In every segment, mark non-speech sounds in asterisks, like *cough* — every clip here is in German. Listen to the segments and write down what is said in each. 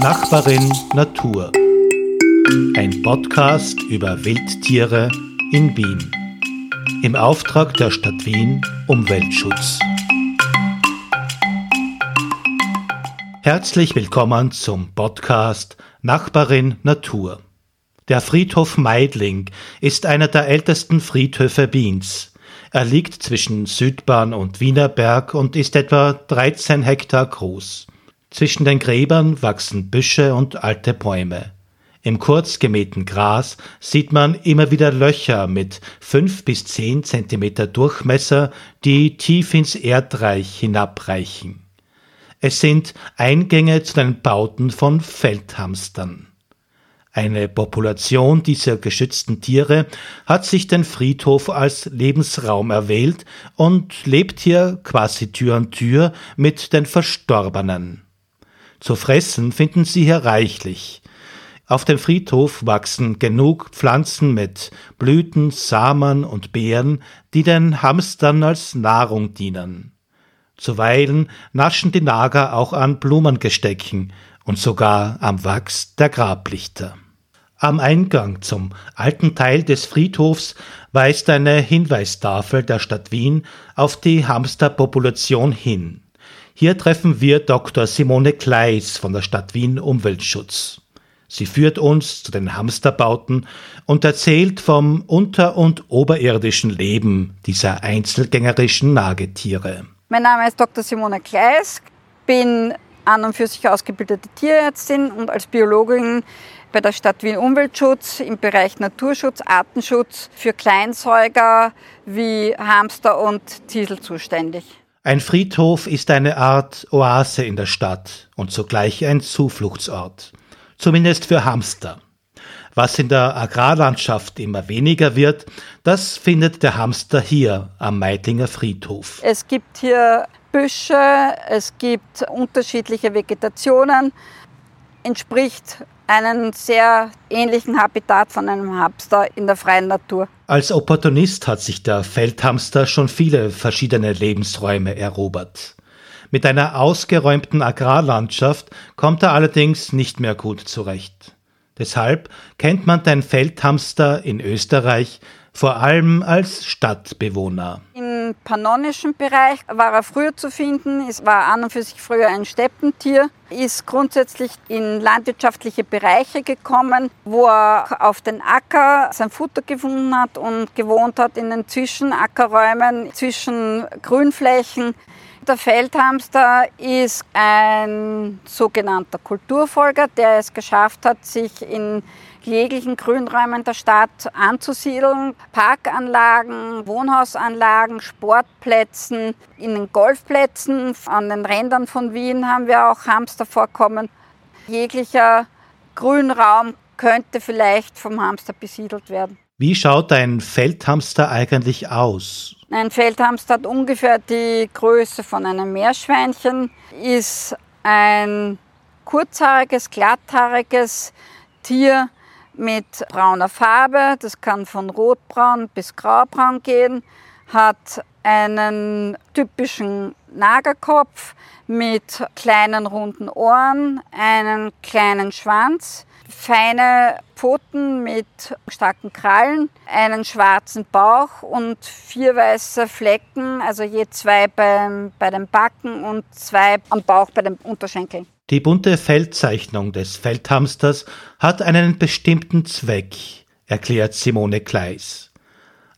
Nachbarin Natur. Ein Podcast über Wildtiere in Wien. Im Auftrag der Stadt Wien Umweltschutz. Herzlich willkommen zum Podcast Nachbarin Natur. Der Friedhof Meidling ist einer der ältesten Friedhöfe Wiens. Er liegt zwischen Südbahn und Wienerberg und ist etwa 13 Hektar groß. Zwischen den Gräbern wachsen Büsche und alte Bäume. Im kurz gemähten Gras sieht man immer wieder Löcher mit fünf bis zehn Zentimeter Durchmesser, die tief ins Erdreich hinabreichen. Es sind Eingänge zu den Bauten von Feldhamstern. Eine Population dieser geschützten Tiere hat sich den Friedhof als Lebensraum erwählt und lebt hier quasi Tür an Tür mit den Verstorbenen. Zu fressen finden sie hier reichlich. Auf dem Friedhof wachsen genug Pflanzen mit Blüten, Samen und Beeren, die den Hamstern als Nahrung dienen. Zuweilen naschen die Nager auch an Blumengestecken und sogar am Wachs der Grablichter. Am Eingang zum alten Teil des Friedhofs weist eine Hinweistafel der Stadt Wien auf die Hamsterpopulation hin. Hier treffen wir Dr. Simone Kleis von der Stadt Wien Umweltschutz. Sie führt uns zu den Hamsterbauten und erzählt vom unter- und oberirdischen Leben dieser einzelgängerischen Nagetiere. Mein Name ist Dr. Simone Kleis, bin an und für sich ausgebildete Tierärztin und als Biologin bei der Stadt Wien Umweltschutz im Bereich Naturschutz, Artenschutz für Kleinsäuger wie Hamster und Ziesel zuständig. Ein Friedhof ist eine Art Oase in der Stadt und zugleich ein Zufluchtsort, zumindest für Hamster. Was in der Agrarlandschaft immer weniger wird, das findet der Hamster hier am Meitinger Friedhof. Es gibt hier Büsche, es gibt unterschiedliche Vegetationen, entspricht einen sehr ähnlichen Habitat von einem Hamster in der freien Natur. Als Opportunist hat sich der Feldhamster schon viele verschiedene Lebensräume erobert. Mit einer ausgeräumten Agrarlandschaft kommt er allerdings nicht mehr gut zurecht. Deshalb kennt man den Feldhamster in Österreich vor allem als Stadtbewohner. Im pannonischen Bereich war er früher zu finden. Es war an und für sich früher ein Steppentier, ist grundsätzlich in landwirtschaftliche Bereiche gekommen, wo er auf den Acker sein Futter gefunden hat und gewohnt hat in den Zwischenackerräumen, zwischen Grünflächen. Der Feldhamster ist ein sogenannter Kulturfolger, der es geschafft hat, sich in jeglichen Grünräumen der Stadt anzusiedeln. Parkanlagen, Wohnhausanlagen, Sportplätzen, in den Golfplätzen, an den Rändern von Wien haben wir auch Hamster vorkommen. Jeglicher Grünraum könnte vielleicht vom Hamster besiedelt werden. Wie schaut ein Feldhamster eigentlich aus? Ein Feldhamster hat ungefähr die Größe von einem Meerschweinchen, ist ein kurzhaariges, glatthaariges Tier mit brauner Farbe, das kann von rotbraun bis graubraun gehen, hat einen typischen Nagerkopf mit kleinen runden Ohren, einen kleinen Schwanz, feine Pfoten mit starken Krallen, einen schwarzen Bauch und vier weiße Flecken, also je zwei beim, bei den Backen und zwei am Bauch bei den Unterschenkeln. Die bunte Feldzeichnung des Feldhamsters hat einen bestimmten Zweck, erklärt Simone Kleis.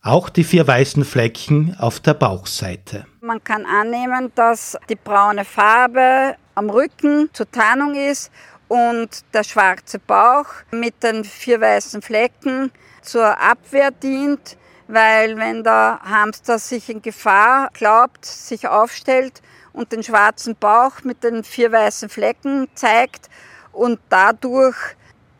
Auch die vier weißen Flecken auf der Bauchseite. Man kann annehmen, dass die braune Farbe am Rücken zur Tarnung ist und der schwarze Bauch mit den vier weißen Flecken zur Abwehr dient, weil wenn der Hamster sich in Gefahr glaubt, sich aufstellt und den schwarzen Bauch mit den vier weißen Flecken zeigt und dadurch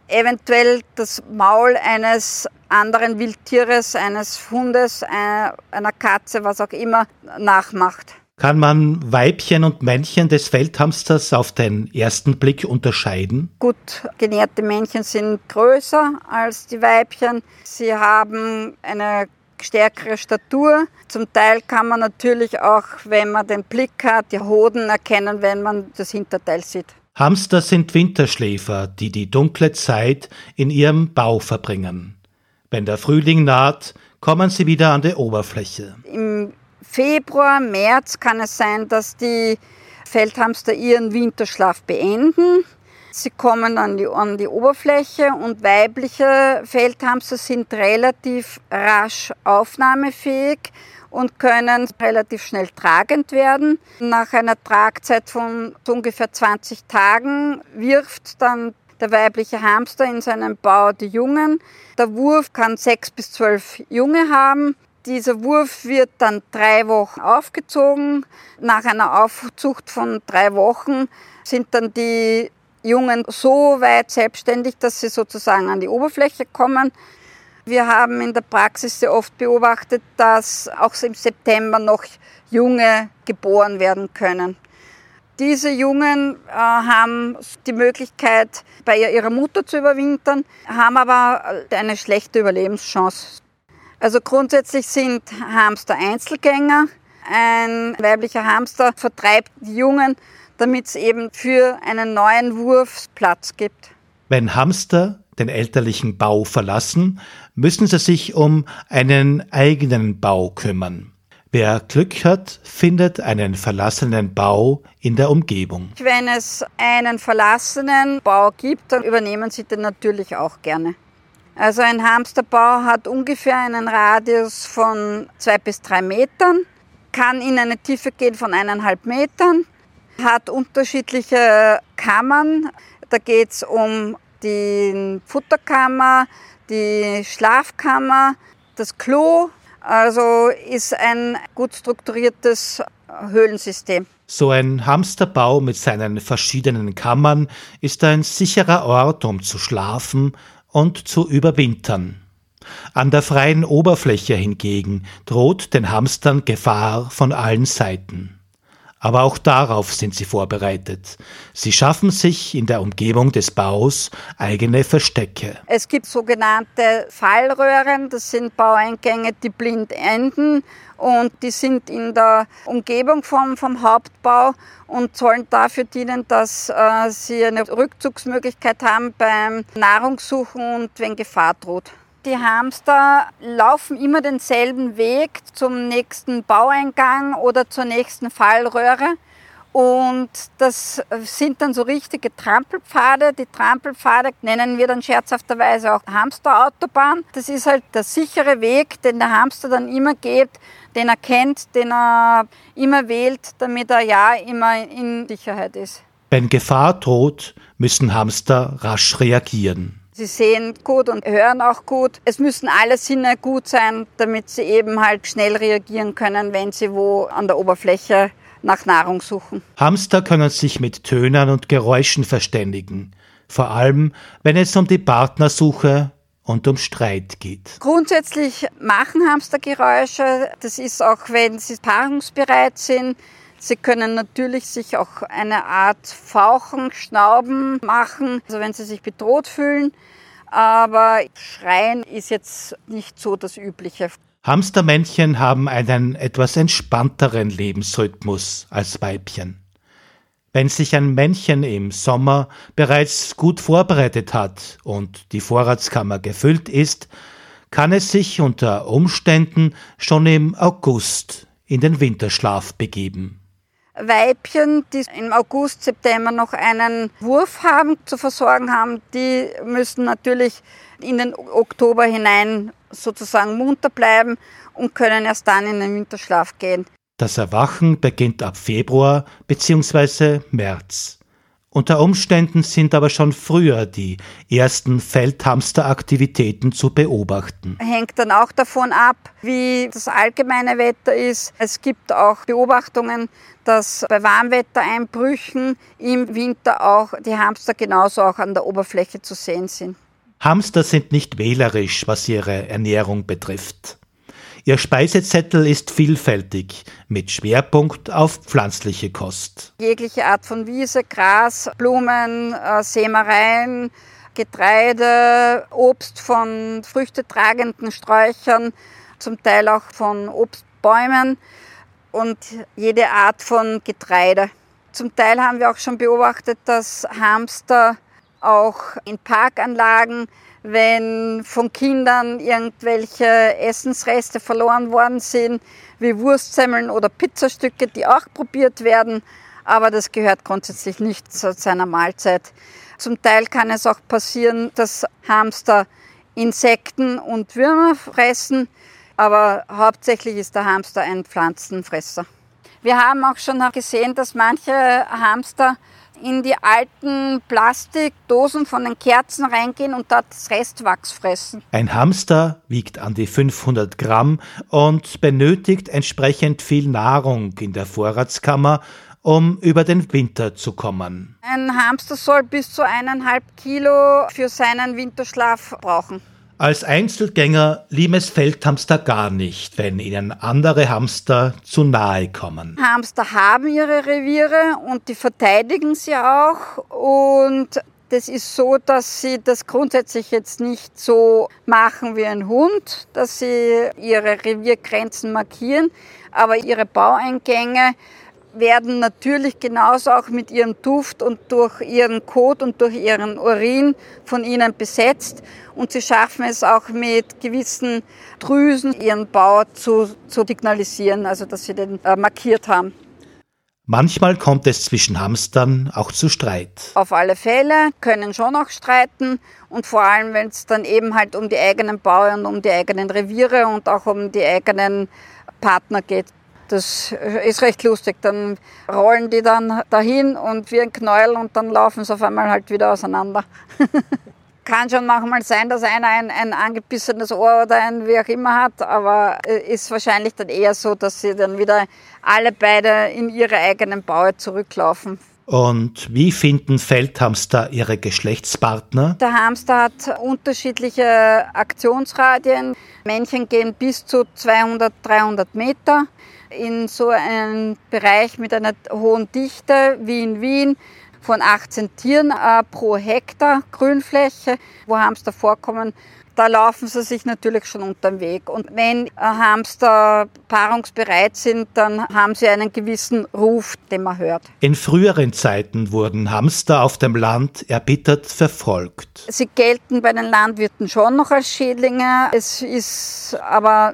eventuell das Maul eines anderen Wildtieres, eines Hundes, einer Katze, was auch immer, nachmacht. Kann man Weibchen und Männchen des Feldhamsters auf den ersten Blick unterscheiden? Gut genährte Männchen sind größer als die Weibchen. Sie haben eine stärkere Statur. Zum Teil kann man natürlich auch, wenn man den Blick hat, die Hoden erkennen, wenn man das Hinterteil sieht. Hamster sind Winterschläfer, die die dunkle Zeit in ihrem Bau verbringen. Wenn der Frühling naht, kommen sie wieder an die Oberfläche. Im Februar, März kann es sein, dass die Feldhamster ihren Winterschlaf beenden. Sie kommen an die, an die Oberfläche und weibliche Feldhamster sind relativ rasch aufnahmefähig und können relativ schnell tragend werden. Nach einer Tragzeit von ungefähr 20 Tagen wirft dann der weibliche Hamster in seinem Bau die Jungen. Der Wurf kann sechs bis zwölf Junge haben. Dieser Wurf wird dann drei Wochen aufgezogen. Nach einer Aufzucht von drei Wochen sind dann die Jungen so weit selbstständig, dass sie sozusagen an die Oberfläche kommen. Wir haben in der Praxis sehr oft beobachtet, dass auch im September noch Junge geboren werden können. Diese Jungen äh, haben die Möglichkeit, bei ihrer Mutter zu überwintern, haben aber eine schlechte Überlebenschance. Also grundsätzlich sind Hamster Einzelgänger. Ein weiblicher Hamster vertreibt die Jungen, damit es eben für einen neuen Wurf Platz gibt. Wenn Hamster den elterlichen Bau verlassen, müssen sie sich um einen eigenen Bau kümmern. Wer Glück hat, findet einen verlassenen Bau in der Umgebung. Wenn es einen verlassenen Bau gibt, dann übernehmen sie den natürlich auch gerne. Also ein Hamsterbau hat ungefähr einen Radius von zwei bis drei Metern, kann in eine Tiefe gehen von eineinhalb Metern, hat unterschiedliche Kammern. Da geht es um die Futterkammer, die Schlafkammer, das Klo. Also ist ein gut strukturiertes Höhlensystem. So ein Hamsterbau mit seinen verschiedenen Kammern ist ein sicherer Ort, um zu schlafen und zu überwintern. An der freien Oberfläche hingegen droht den Hamstern Gefahr von allen Seiten. Aber auch darauf sind sie vorbereitet. Sie schaffen sich in der Umgebung des Baus eigene Verstecke. Es gibt sogenannte Fallröhren, das sind Baueingänge, die blind enden und die sind in der Umgebung vom, vom Hauptbau und sollen dafür dienen, dass äh, sie eine Rückzugsmöglichkeit haben beim Nahrungssuchen und wenn Gefahr droht. Die Hamster laufen immer denselben Weg zum nächsten Baueingang oder zur nächsten Fallröhre. Und das sind dann so richtige Trampelpfade. Die Trampelpfade nennen wir dann scherzhafterweise auch Hamsterautobahn. Das ist halt der sichere Weg, den der Hamster dann immer geht, den er kennt, den er immer wählt, damit er ja immer in Sicherheit ist. Wenn Gefahr droht, müssen Hamster rasch reagieren. Sie sehen gut und hören auch gut. Es müssen alle Sinne gut sein, damit sie eben halt schnell reagieren können, wenn sie wo an der Oberfläche nach Nahrung suchen. Hamster können sich mit Tönern und Geräuschen verständigen, vor allem wenn es um die Partnersuche und um Streit geht. Grundsätzlich machen Hamster Geräusche. Das ist auch, wenn sie paarungsbereit sind. Sie können natürlich sich auch eine Art Fauchen, Schnauben machen, also wenn sie sich bedroht fühlen. Aber Schreien ist jetzt nicht so das Übliche. Hamstermännchen haben einen etwas entspannteren Lebensrhythmus als Weibchen. Wenn sich ein Männchen im Sommer bereits gut vorbereitet hat und die Vorratskammer gefüllt ist, kann es sich unter Umständen schon im August in den Winterschlaf begeben. Weibchen, die im August, September noch einen Wurf haben, zu versorgen haben, die müssen natürlich in den Oktober hinein sozusagen munter bleiben und können erst dann in den Winterschlaf gehen. Das Erwachen beginnt ab Februar bzw. März. Unter Umständen sind aber schon früher die ersten Feldhamsteraktivitäten zu beobachten. Hängt dann auch davon ab, wie das allgemeine Wetter ist. Es gibt auch Beobachtungen, dass bei Warmwettereinbrüchen im Winter auch die Hamster genauso auch an der Oberfläche zu sehen sind. Hamster sind nicht wählerisch, was ihre Ernährung betrifft. Ihr Speisezettel ist vielfältig, mit Schwerpunkt auf pflanzliche Kost. Jegliche Art von Wiese, Gras, Blumen, äh, Sämereien, Getreide, Obst von früchtetragenden Sträuchern, zum Teil auch von Obstbäumen und jede Art von Getreide. Zum Teil haben wir auch schon beobachtet, dass Hamster auch in Parkanlagen, wenn von Kindern irgendwelche Essensreste verloren worden sind, wie Wurstsemmeln oder Pizzastücke, die auch probiert werden, aber das gehört grundsätzlich nicht zu seiner Mahlzeit. Zum Teil kann es auch passieren, dass Hamster Insekten und Würmer fressen, aber hauptsächlich ist der Hamster ein Pflanzenfresser. Wir haben auch schon gesehen, dass manche Hamster in die alten Plastikdosen von den Kerzen reingehen und dort das Restwachs fressen. Ein Hamster wiegt an die 500 Gramm und benötigt entsprechend viel Nahrung in der Vorratskammer, um über den Winter zu kommen. Ein Hamster soll bis zu eineinhalb Kilo für seinen Winterschlaf brauchen. Als Einzelgänger lieben es Feldhamster gar nicht, wenn ihnen andere Hamster zu nahe kommen. Hamster haben ihre Reviere und die verteidigen sie auch. Und das ist so, dass sie das grundsätzlich jetzt nicht so machen wie ein Hund, dass sie ihre Reviergrenzen markieren, aber ihre Baueingänge werden natürlich genauso auch mit ihrem Duft und durch ihren Kot und durch ihren Urin von ihnen besetzt. Und sie schaffen es auch mit gewissen Drüsen ihren Bau zu, zu signalisieren, also dass sie den äh, markiert haben. Manchmal kommt es zwischen Hamstern auch zu Streit. Auf alle Fälle können schon auch streiten und vor allem, wenn es dann eben halt um die eigenen Bauern, um die eigenen Reviere und auch um die eigenen Partner geht. Das ist recht lustig. Dann rollen die dann dahin und wie ein Knäuel und dann laufen sie auf einmal halt wieder auseinander. *laughs* Kann schon manchmal sein, dass einer ein, ein angebissenes Ohr oder ein wie auch immer hat, aber ist wahrscheinlich dann eher so, dass sie dann wieder alle beide in ihre eigenen Baue zurücklaufen. Und wie finden Feldhamster ihre Geschlechtspartner? Der Hamster hat unterschiedliche Aktionsradien. Männchen gehen bis zu 200, 300 Meter in so einem Bereich mit einer hohen Dichte wie in Wien von 18 Tieren äh, pro Hektar Grünfläche, wo Hamster vorkommen. Da laufen sie sich natürlich schon unter den Weg. Und wenn Hamster paarungsbereit sind, dann haben sie einen gewissen Ruf, den man hört. In früheren Zeiten wurden Hamster auf dem Land erbittert verfolgt. Sie gelten bei den Landwirten schon noch als Schädlinge. Es ist aber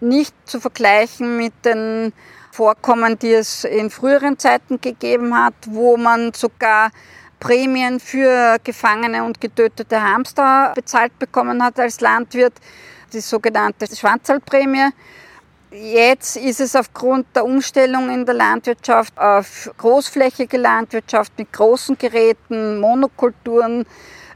nicht zu vergleichen mit den Vorkommen, die es in früheren Zeiten gegeben hat, wo man sogar Prämien für gefangene und getötete Hamster bezahlt bekommen hat als Landwirt, die sogenannte Schwanzalprämie. Jetzt ist es aufgrund der Umstellung in der Landwirtschaft auf großflächige Landwirtschaft mit großen Geräten, Monokulturen,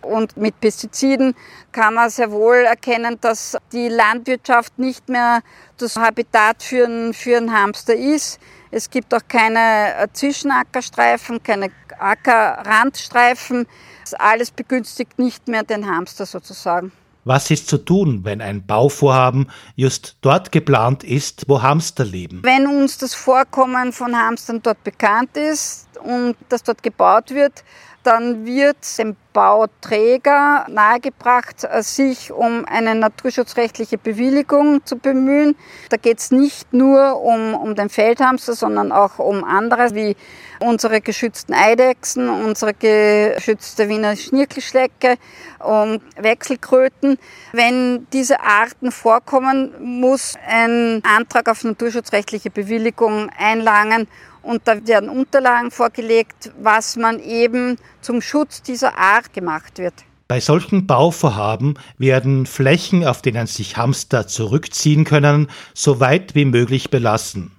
und mit Pestiziden kann man sehr wohl erkennen, dass die Landwirtschaft nicht mehr das Habitat für einen, für einen Hamster ist. Es gibt auch keine äh, Zwischenackerstreifen, keine Ackerrandstreifen. Das alles begünstigt nicht mehr den Hamster sozusagen. Was ist zu tun, wenn ein Bauvorhaben just dort geplant ist, wo Hamster leben? Wenn uns das Vorkommen von Hamstern dort bekannt ist und das dort gebaut wird, dann wird dem Bauträger nahegebracht, äh, sich um eine naturschutzrechtliche Bewilligung zu bemühen. Da geht es nicht nur um, um den Feldhamster, sondern auch um andere wie unsere geschützten Eidechsen, unsere geschützte Wiener Schnirkelschlecke, um Wechselkröten. Wenn diese Arten vorkommen, muss ein Antrag auf naturschutzrechtliche Bewilligung einlangen und da werden Unterlagen vorgelegt, was man eben zum Schutz dieser Art gemacht wird. Bei solchen Bauvorhaben werden Flächen, auf denen sich Hamster zurückziehen können, so weit wie möglich belassen.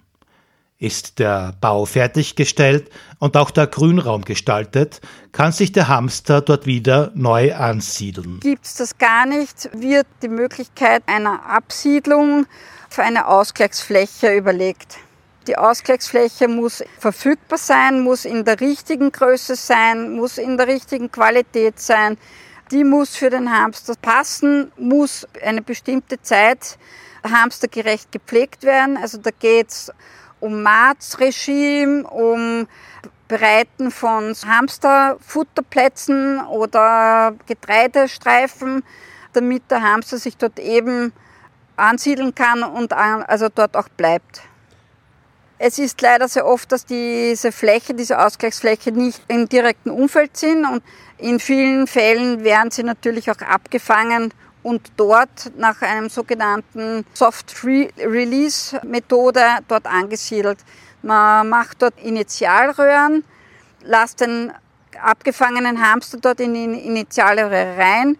Ist der Bau fertiggestellt und auch der Grünraum gestaltet, kann sich der Hamster dort wieder neu ansiedeln. Gibt es das gar nicht, wird die Möglichkeit einer Absiedlung für eine Ausgleichsfläche überlegt. Die Ausgleichsfläche muss verfügbar sein, muss in der richtigen Größe sein, muss in der richtigen Qualität sein. Die muss für den Hamster passen, muss eine bestimmte Zeit hamstergerecht gepflegt werden. Also da geht es um Marzregime, um Bereiten von Hamsterfutterplätzen oder Getreidestreifen, damit der Hamster sich dort eben ansiedeln kann und also dort auch bleibt. Es ist leider sehr oft, dass diese Fläche, diese Ausgleichsfläche nicht im direkten Umfeld sind und in vielen Fällen werden sie natürlich auch abgefangen und dort nach einem sogenannten Soft Release Methode dort angesiedelt. Man macht dort Initialröhren, lässt den abgefangenen Hamster dort in die Initialröhre rein.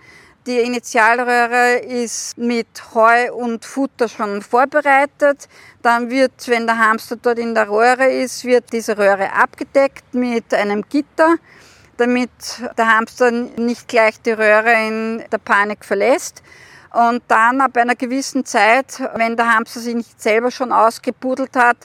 Die Initialröhre ist mit Heu und Futter schon vorbereitet. Dann wird, wenn der Hamster dort in der Röhre ist, wird diese Röhre abgedeckt mit einem Gitter, damit der Hamster nicht gleich die Röhre in der Panik verlässt. Und dann ab einer gewissen Zeit, wenn der Hamster sich nicht selber schon ausgebuddelt hat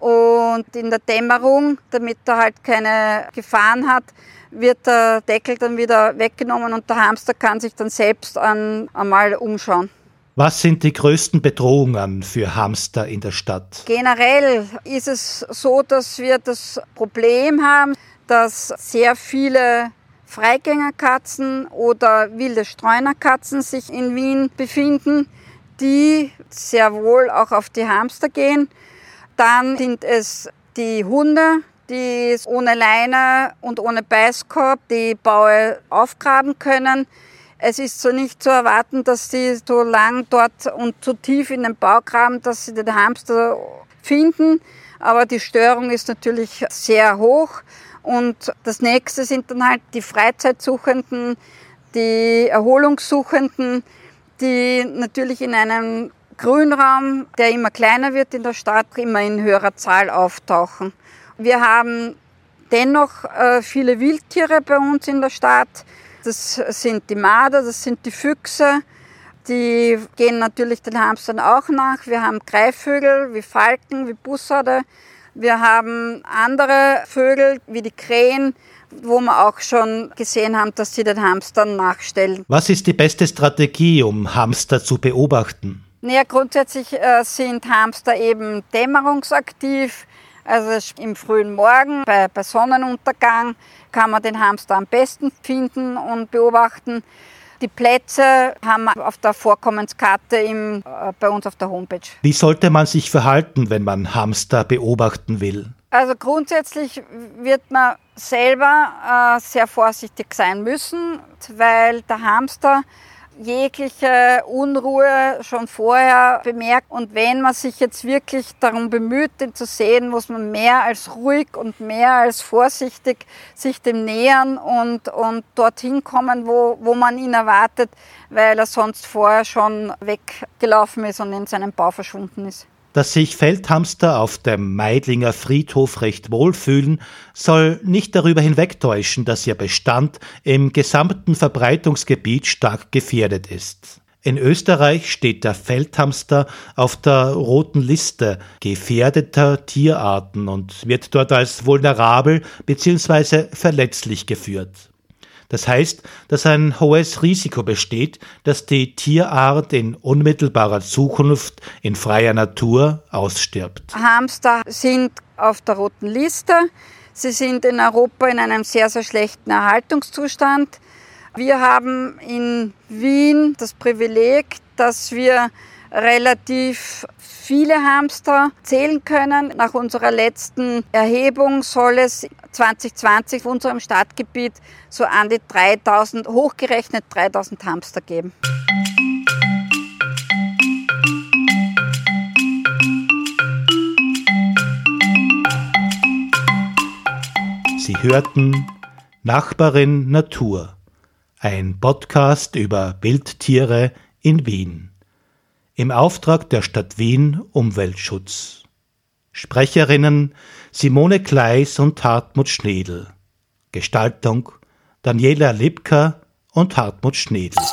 und in der Dämmerung, damit er halt keine Gefahren hat, wird der Deckel dann wieder weggenommen und der Hamster kann sich dann selbst an, einmal umschauen. Was sind die größten Bedrohungen für Hamster in der Stadt? Generell ist es so, dass wir das Problem haben, dass sehr viele Freigängerkatzen oder wilde Streunerkatzen sich in Wien befinden, die sehr wohl auch auf die Hamster gehen. Dann sind es die Hunde, die ohne Leine und ohne Beißkorb die Baue aufgraben können. Es ist so nicht zu erwarten, dass sie so lang dort und so tief in den Bau graben, dass sie den Hamster finden. Aber die Störung ist natürlich sehr hoch. Und das nächste sind dann halt die Freizeitsuchenden, die Erholungssuchenden, die natürlich in einem Grünraum, der immer kleiner wird in der Stadt, immer in höherer Zahl auftauchen. Wir haben dennoch äh, viele Wildtiere bei uns in der Stadt. Das sind die Marder, das sind die Füchse. Die gehen natürlich den Hamstern auch nach. Wir haben Greifvögel wie Falken, wie Bussarde. Wir haben andere Vögel wie die Krähen, wo wir auch schon gesehen haben, dass sie den Hamstern nachstellen. Was ist die beste Strategie, um Hamster zu beobachten? Naja, grundsätzlich äh, sind Hamster eben dämmerungsaktiv. Also im frühen Morgen bei, bei Sonnenuntergang kann man den Hamster am besten finden und beobachten. Die Plätze haben wir auf der Vorkommenskarte im, äh, bei uns auf der Homepage. Wie sollte man sich verhalten, wenn man Hamster beobachten will? Also grundsätzlich wird man selber äh, sehr vorsichtig sein müssen, weil der Hamster jegliche Unruhe schon vorher bemerkt. Und wenn man sich jetzt wirklich darum bemüht, den zu sehen, muss man mehr als ruhig und mehr als vorsichtig sich dem nähern und, und dorthin kommen, wo, wo man ihn erwartet, weil er sonst vorher schon weggelaufen ist und in seinem Bau verschwunden ist. Dass sich Feldhamster auf dem Meidlinger Friedhof recht wohlfühlen, soll nicht darüber hinwegtäuschen, dass ihr Bestand im gesamten Verbreitungsgebiet stark gefährdet ist. In Österreich steht der Feldhamster auf der roten Liste gefährdeter Tierarten und wird dort als vulnerabel bzw. verletzlich geführt. Das heißt, dass ein hohes Risiko besteht, dass die Tierart in unmittelbarer Zukunft in freier Natur ausstirbt. Hamster sind auf der roten Liste. Sie sind in Europa in einem sehr, sehr schlechten Erhaltungszustand. Wir haben in Wien das Privileg, dass wir relativ viele Hamster zählen können. Nach unserer letzten Erhebung soll es 2020 in unserem Stadtgebiet so an die 3000, hochgerechnet 3000 Hamster geben. Sie hörten Nachbarin Natur, ein Podcast über Wildtiere in Wien. Im Auftrag der Stadt Wien Umweltschutz. Sprecherinnen Simone Kleis und Hartmut Schnedel. Gestaltung Daniela Lipka und Hartmut Schnedel.